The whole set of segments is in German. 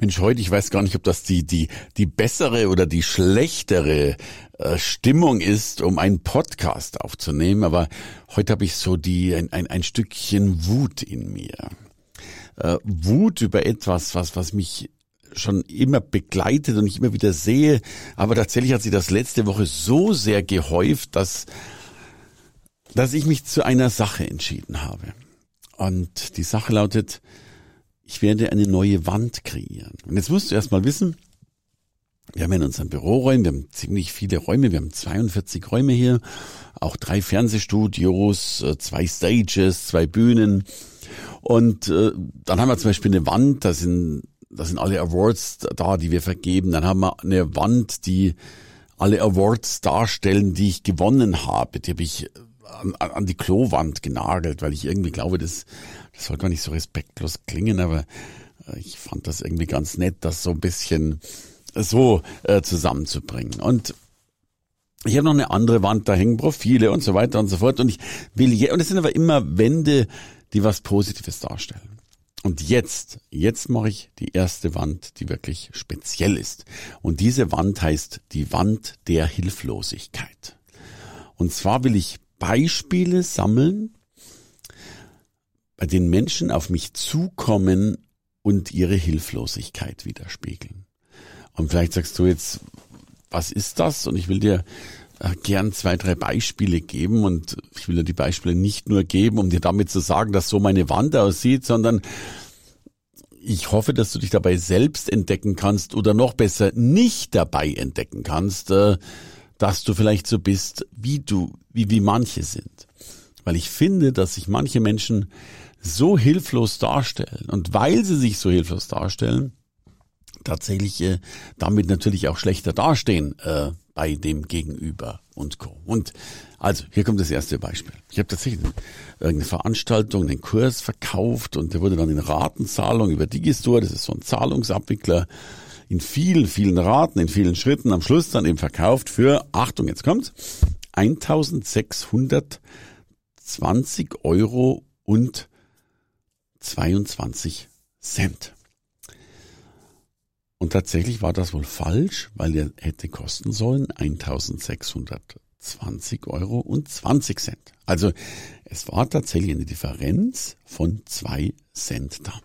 Mensch, heute, ich weiß gar nicht, ob das die, die, die bessere oder die schlechtere äh, Stimmung ist, um einen Podcast aufzunehmen, aber heute habe ich so die, ein, ein, ein Stückchen Wut in mir. Äh, Wut über etwas, was, was mich schon immer begleitet und ich immer wieder sehe, aber tatsächlich hat sie das letzte Woche so sehr gehäuft, dass, dass ich mich zu einer Sache entschieden habe. Und die Sache lautet, ich werde eine neue Wand kreieren. Und jetzt musst du erst mal wissen, wir haben in unseren Büroräumen, wir haben ziemlich viele Räume, wir haben 42 Räume hier, auch drei Fernsehstudios, äh, zwei Stages, zwei Bühnen. Und äh, dann haben wir zum Beispiel eine Wand, da sind, da sind alle Awards da, die wir vergeben. Dann haben wir eine Wand, die alle Awards darstellen, die ich gewonnen habe. Die habe ich an, an die Klowand genagelt, weil ich irgendwie glaube, das, das soll gar nicht so respektlos klingen, aber äh, ich fand das irgendwie ganz nett, das so ein bisschen so äh, zusammenzubringen. Und ich habe noch eine andere Wand, da hängen Profile und so weiter und so fort. Und ich will je, und es sind aber immer Wände, die was Positives darstellen. Und jetzt, jetzt mache ich die erste Wand, die wirklich speziell ist. Und diese Wand heißt die Wand der Hilflosigkeit. Und zwar will ich Beispiele sammeln, bei denen Menschen auf mich zukommen und ihre Hilflosigkeit widerspiegeln. Und vielleicht sagst du jetzt, was ist das? Und ich will dir äh, gern zwei, drei Beispiele geben und ich will dir die Beispiele nicht nur geben, um dir damit zu sagen, dass so meine Wand aussieht, sondern ich hoffe, dass du dich dabei selbst entdecken kannst oder noch besser nicht dabei entdecken kannst, äh, dass du vielleicht so bist, wie du, wie, wie manche sind. Weil ich finde, dass sich manche Menschen so hilflos darstellen. Und weil sie sich so hilflos darstellen, tatsächlich äh, damit natürlich auch schlechter dastehen äh, bei dem Gegenüber und Co. Und also, hier kommt das erste Beispiel. Ich habe tatsächlich irgendeine Veranstaltung, einen Kurs verkauft und der wurde dann in Ratenzahlung über Digistore, das ist so ein Zahlungsabwickler, in vielen, vielen Raten, in vielen Schritten am Schluss dann eben verkauft für, Achtung, jetzt kommt's, 1620 Euro und 22 Cent. Und tatsächlich war das wohl falsch, weil er hätte kosten sollen 1620 Euro und 20 Cent. Also es war tatsächlich eine Differenz von zwei Cent da.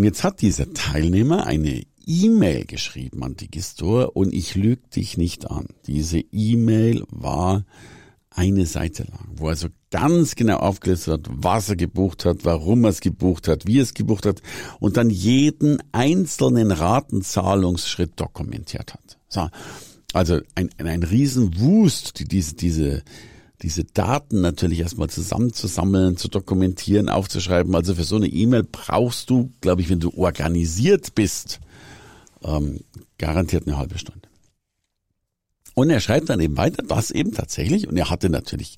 Und jetzt hat dieser Teilnehmer eine E-Mail geschrieben an Digistore und ich lüge dich nicht an. Diese E-Mail war eine Seite lang, wo er so ganz genau aufgelistet hat, was er gebucht hat, warum er es gebucht hat, wie er es gebucht hat und dann jeden einzelnen Ratenzahlungsschritt dokumentiert hat. So, also ein, ein, ein Riesenwust, die diese, diese, diese Daten natürlich erstmal zusammenzusammeln, zu dokumentieren, aufzuschreiben. Also für so eine E-Mail brauchst du, glaube ich, wenn du organisiert bist, ähm, garantiert eine halbe Stunde. Und er schreibt dann eben weiter, dass eben tatsächlich, und er hatte natürlich,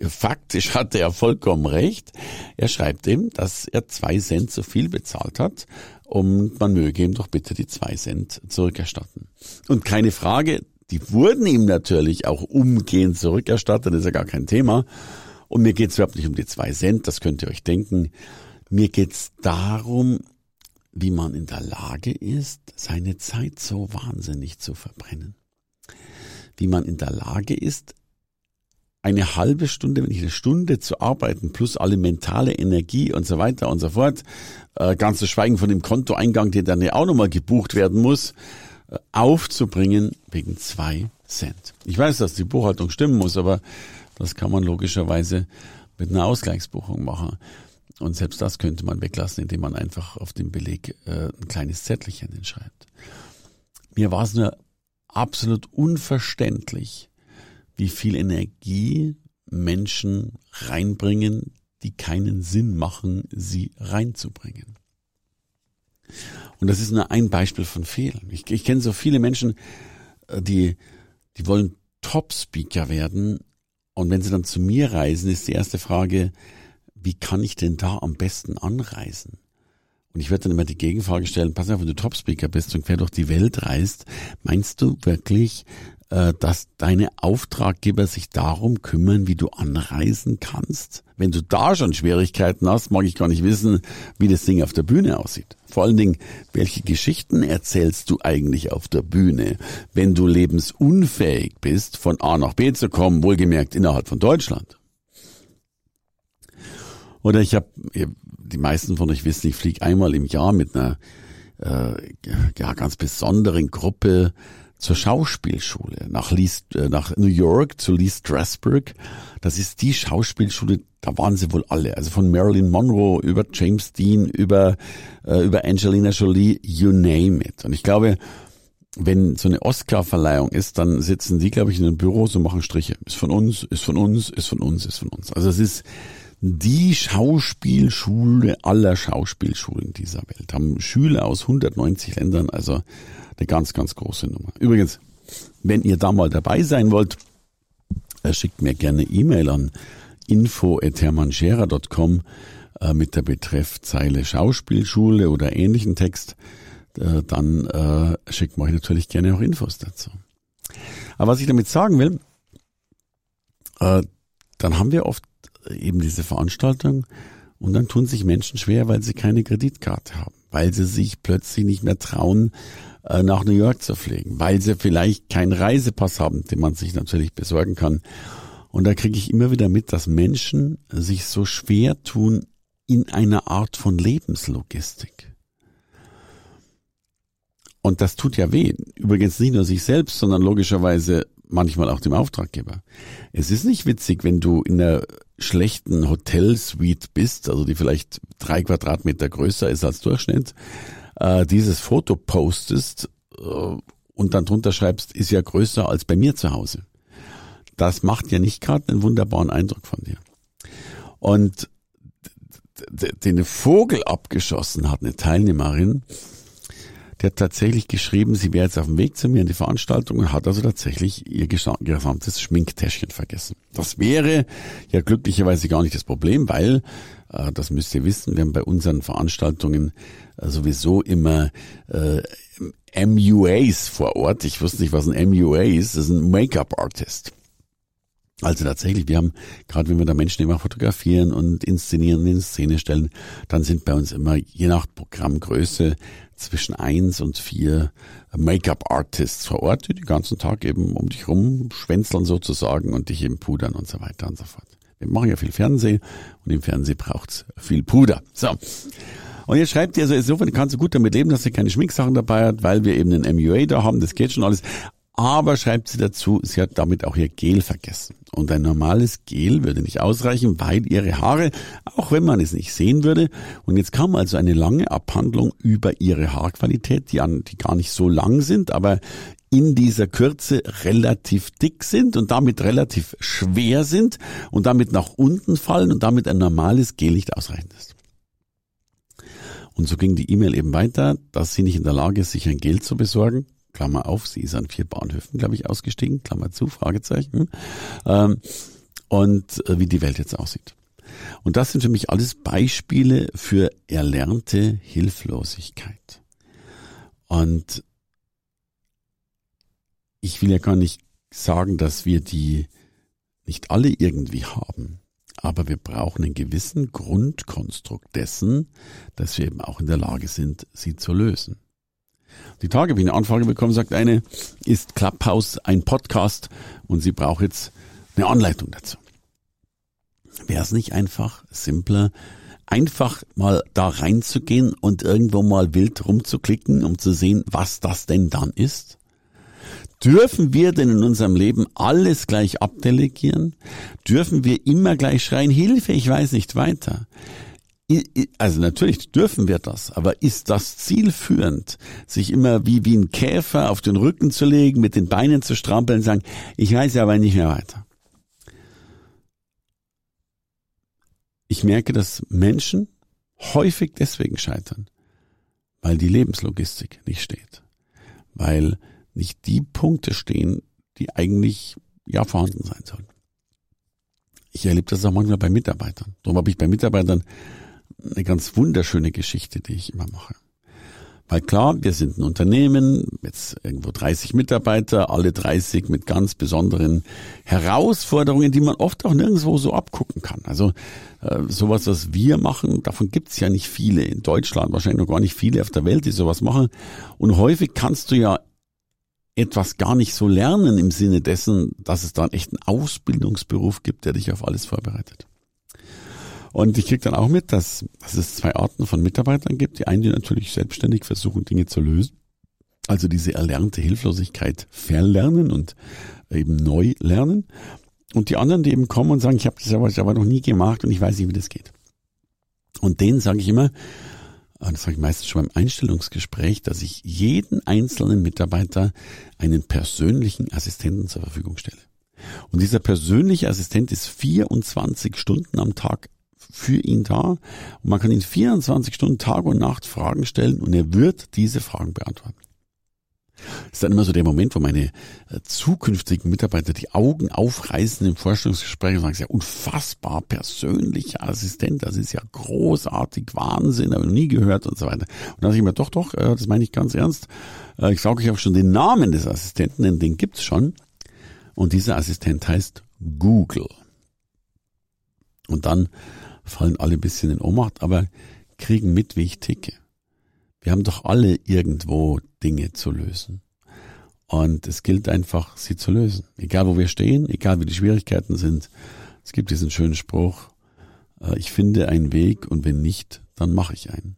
faktisch hatte er vollkommen recht, er schreibt eben, dass er zwei Cent zu viel bezahlt hat und man möge ihm doch bitte die zwei Cent zurückerstatten. Und keine Frage, die wurden ihm natürlich auch umgehend zurückerstattet, das ist ja gar kein Thema. Und mir geht es überhaupt nicht um die zwei Cent, das könnt ihr euch denken. Mir geht es darum, wie man in der Lage ist, seine Zeit so wahnsinnig zu verbrennen wie man in der Lage ist, eine halbe Stunde, wenn nicht eine Stunde zu arbeiten, plus alle mentale Energie und so weiter und so fort, äh, ganz zu schweigen von dem Kontoeingang, der dann ja auch nochmal gebucht werden muss, aufzubringen wegen zwei Cent. Ich weiß, dass die Buchhaltung stimmen muss, aber das kann man logischerweise mit einer Ausgleichsbuchung machen. Und selbst das könnte man weglassen, indem man einfach auf dem Beleg äh, ein kleines Zettelchen hinschreibt. Mir war es nur absolut unverständlich, wie viel Energie Menschen reinbringen, die keinen Sinn machen, sie reinzubringen. Und das ist nur ein Beispiel von vielen. Ich, ich kenne so viele Menschen, äh, die, die wollen Top-Speaker werden. Und wenn sie dann zu mir reisen, ist die erste Frage, wie kann ich denn da am besten anreisen? Und ich werde dann immer die Gegenfrage stellen, pass auf, wenn du Topspeaker bist und quer durch die Welt reist, meinst du wirklich, dass deine Auftraggeber sich darum kümmern, wie du anreisen kannst? Wenn du da schon Schwierigkeiten hast, mag ich gar nicht wissen, wie das Ding auf der Bühne aussieht. Vor allen Dingen, welche Geschichten erzählst du eigentlich auf der Bühne, wenn du lebensunfähig bist, von A nach B zu kommen, wohlgemerkt innerhalb von Deutschland? Oder ich habe, die meisten von euch wissen, ich fliege einmal im Jahr mit einer äh, ja, ganz besonderen Gruppe zur Schauspielschule nach, Lee, äh, nach New York zu Lee Strasberg. Das ist die Schauspielschule, da waren sie wohl alle. Also von Marilyn Monroe über James Dean, über, äh, über Angelina Jolie, you name it. Und ich glaube, wenn so eine Oscar-Verleihung ist, dann sitzen die, glaube ich, in einem Büro und machen Striche. Ist von uns, ist von uns, ist von uns, ist von uns. Also es ist die Schauspielschule aller Schauspielschulen dieser Welt. Haben Schüler aus 190 Ländern, also eine ganz, ganz große Nummer. Übrigens, wenn ihr da mal dabei sein wollt, äh, schickt mir gerne E-Mail an info.hermannscherer.com äh, mit der Betreffzeile Schauspielschule oder ähnlichen Text. Äh, dann schickt mir euch natürlich gerne auch Infos dazu. Aber was ich damit sagen will, dann haben wir oft eben diese Veranstaltung und dann tun sich Menschen schwer, weil sie keine Kreditkarte haben, weil sie sich plötzlich nicht mehr trauen, äh, nach New York zu fliegen, weil sie vielleicht keinen Reisepass haben, den man sich natürlich besorgen kann. Und da kriege ich immer wieder mit, dass Menschen sich so schwer tun in einer Art von Lebenslogistik. Und das tut ja weh. Übrigens nicht nur sich selbst, sondern logischerweise manchmal auch dem Auftraggeber. Es ist nicht witzig, wenn du in einer schlechten Hotelsuite bist, also die vielleicht drei Quadratmeter größer ist als Durchschnitt, äh, dieses Foto postest äh, und dann drunter schreibst, ist ja größer als bei mir zu Hause. Das macht ja nicht gerade einen wunderbaren Eindruck von dir. Und den Vogel abgeschossen hat eine Teilnehmerin, die hat tatsächlich geschrieben, sie wäre jetzt auf dem Weg zu mir in die Veranstaltung und hat also tatsächlich ihr gesamtes Schminktäschchen vergessen. Das wäre ja glücklicherweise gar nicht das Problem, weil, äh, das müsst ihr wissen, wir haben bei unseren Veranstaltungen äh, sowieso immer äh, MUAs vor Ort. Ich wusste nicht, was ein MUA ist. Das ist ein Make-up-Artist. Also tatsächlich, wir haben, gerade wenn wir da Menschen immer fotografieren und inszenieren, und in Szene stellen, dann sind bei uns immer, je nach Programmgröße, zwischen eins und vier Make-up-Artists vor Ort, die den ganzen Tag eben um dich rum schwänzeln sozusagen und dich eben pudern und so weiter und so fort. Wir machen ja viel Fernsehen und im Fernsehen braucht's viel Puder. So. Und jetzt schreibt ihr, also insofern kannst du gut damit leben, dass sie keine Schminksachen dabei hat, weil wir eben einen MUA da haben, das geht schon alles. Aber schreibt sie dazu, sie hat damit auch ihr Gel vergessen. Und ein normales Gel würde nicht ausreichen, weil ihre Haare, auch wenn man es nicht sehen würde, und jetzt kam also eine lange Abhandlung über ihre Haarqualität, die, an, die gar nicht so lang sind, aber in dieser Kürze relativ dick sind und damit relativ schwer sind und damit nach unten fallen und damit ein normales Gel nicht ausreichend ist. Und so ging die E-Mail eben weiter, dass sie nicht in der Lage ist, sich ein Gel zu besorgen, Klammer auf, sie ist an vier Bahnhöfen, glaube ich, ausgestiegen, Klammer zu, Fragezeichen, ähm, und äh, wie die Welt jetzt aussieht. Und das sind für mich alles Beispiele für erlernte Hilflosigkeit. Und ich will ja gar nicht sagen, dass wir die nicht alle irgendwie haben, aber wir brauchen einen gewissen Grundkonstrukt dessen, dass wir eben auch in der Lage sind, sie zu lösen. Die Tage habe ich eine Anfrage bekommen, sagt eine, ist Clubhouse ein Podcast und sie braucht jetzt eine Anleitung dazu. Wäre es nicht einfach simpler, einfach mal da reinzugehen und irgendwo mal wild rumzuklicken, um zu sehen, was das denn dann ist? Dürfen wir denn in unserem Leben alles gleich abdelegieren? Dürfen wir immer gleich schreien, Hilfe, ich weiß nicht weiter? Also natürlich dürfen wir das, aber ist das zielführend, sich immer wie, wie ein Käfer auf den Rücken zu legen, mit den Beinen zu strampeln und sagen, ich weiß aber nicht mehr weiter. Ich merke, dass Menschen häufig deswegen scheitern, weil die Lebenslogistik nicht steht, weil nicht die Punkte stehen, die eigentlich ja vorhanden sein sollen. ich erlebe das auch manchmal bei Mitarbeitern. Darum habe ich bei Mitarbeitern eine ganz wunderschöne Geschichte, die ich immer mache. Weil klar, wir sind ein Unternehmen, jetzt irgendwo 30 Mitarbeiter, alle 30 mit ganz besonderen Herausforderungen, die man oft auch nirgendwo so abgucken kann. Also äh, sowas, was wir machen, davon gibt's ja nicht viele in Deutschland, wahrscheinlich noch gar nicht viele auf der Welt, die sowas machen. Und häufig kannst du ja etwas gar nicht so lernen im Sinne dessen, dass es da einen echten Ausbildungsberuf gibt, der dich auf alles vorbereitet. Und ich kriege dann auch mit, dass, dass es zwei Arten von Mitarbeitern gibt. Die einen, die natürlich selbstständig versuchen, Dinge zu lösen. Also diese erlernte Hilflosigkeit verlernen und eben neu lernen. Und die anderen, die eben kommen und sagen, ich habe das aber, aber noch nie gemacht und ich weiß nicht, wie das geht. Und denen sage ich immer, das sage ich meistens schon beim Einstellungsgespräch, dass ich jeden einzelnen Mitarbeiter einen persönlichen Assistenten zur Verfügung stelle. Und dieser persönliche Assistent ist 24 Stunden am Tag für ihn da und man kann ihn 24 Stunden Tag und Nacht Fragen stellen und er wird diese Fragen beantworten. Das ist dann immer so der Moment, wo meine äh, zukünftigen Mitarbeiter die Augen aufreißen im Vorstellungsgespräch und sagen, ja unfassbar persönlicher Assistent, das ist ja großartig, Wahnsinn, habe ich noch nie gehört und so weiter. Und dann sage ich mir, doch, doch, äh, das meine ich ganz ernst. Äh, ich sage euch auch schon den Namen des Assistenten, denn den gibt's schon. Und dieser Assistent heißt Google. Und dann fallen alle ein bisschen in Ohnmacht, aber kriegen mit, wie ich ticke. Wir haben doch alle irgendwo Dinge zu lösen. Und es gilt einfach, sie zu lösen. Egal wo wir stehen, egal wie die Schwierigkeiten sind. Es gibt diesen schönen Spruch, äh, ich finde einen Weg und wenn nicht, dann mache ich einen.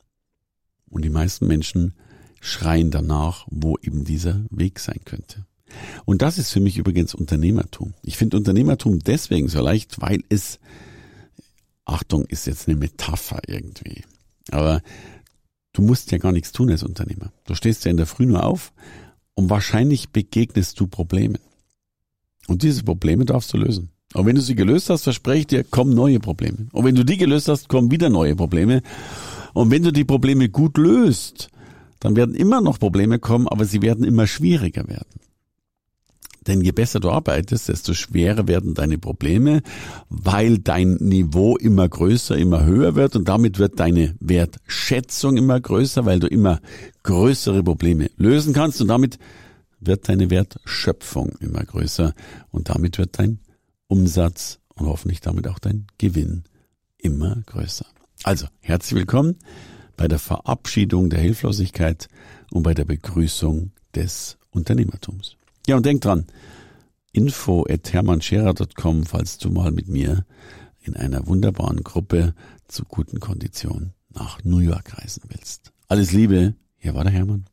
Und die meisten Menschen schreien danach, wo eben dieser Weg sein könnte. Und das ist für mich übrigens Unternehmertum. Ich finde Unternehmertum deswegen so leicht, weil es Achtung, ist jetzt eine Metapher irgendwie. Aber du musst ja gar nichts tun als Unternehmer. Du stehst ja in der Früh nur auf und wahrscheinlich begegnest du Problemen. Und diese Probleme darfst du lösen. Und wenn du sie gelöst hast, verspreche ich dir, kommen neue Probleme. Und wenn du die gelöst hast, kommen wieder neue Probleme. Und wenn du die Probleme gut löst, dann werden immer noch Probleme kommen, aber sie werden immer schwieriger werden. Denn je besser du arbeitest, desto schwerer werden deine Probleme, weil dein Niveau immer größer, immer höher wird und damit wird deine Wertschätzung immer größer, weil du immer größere Probleme lösen kannst und damit wird deine Wertschöpfung immer größer und damit wird dein Umsatz und hoffentlich damit auch dein Gewinn immer größer. Also, herzlich willkommen bei der Verabschiedung der Hilflosigkeit und bei der Begrüßung des Unternehmertums. Ja, und denk dran, info at hermannscherer.com, falls du mal mit mir in einer wunderbaren Gruppe zu guten Konditionen nach New York reisen willst. Alles Liebe, hier war der Hermann.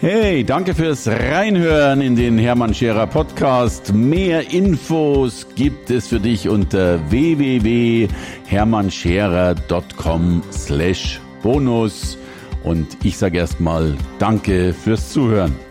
Hey, danke fürs Reinhören in den Hermann Scherer Podcast. Mehr Infos gibt es für dich unter www.hermannscherer.com slash bonus. Und ich sage erstmal Danke fürs Zuhören.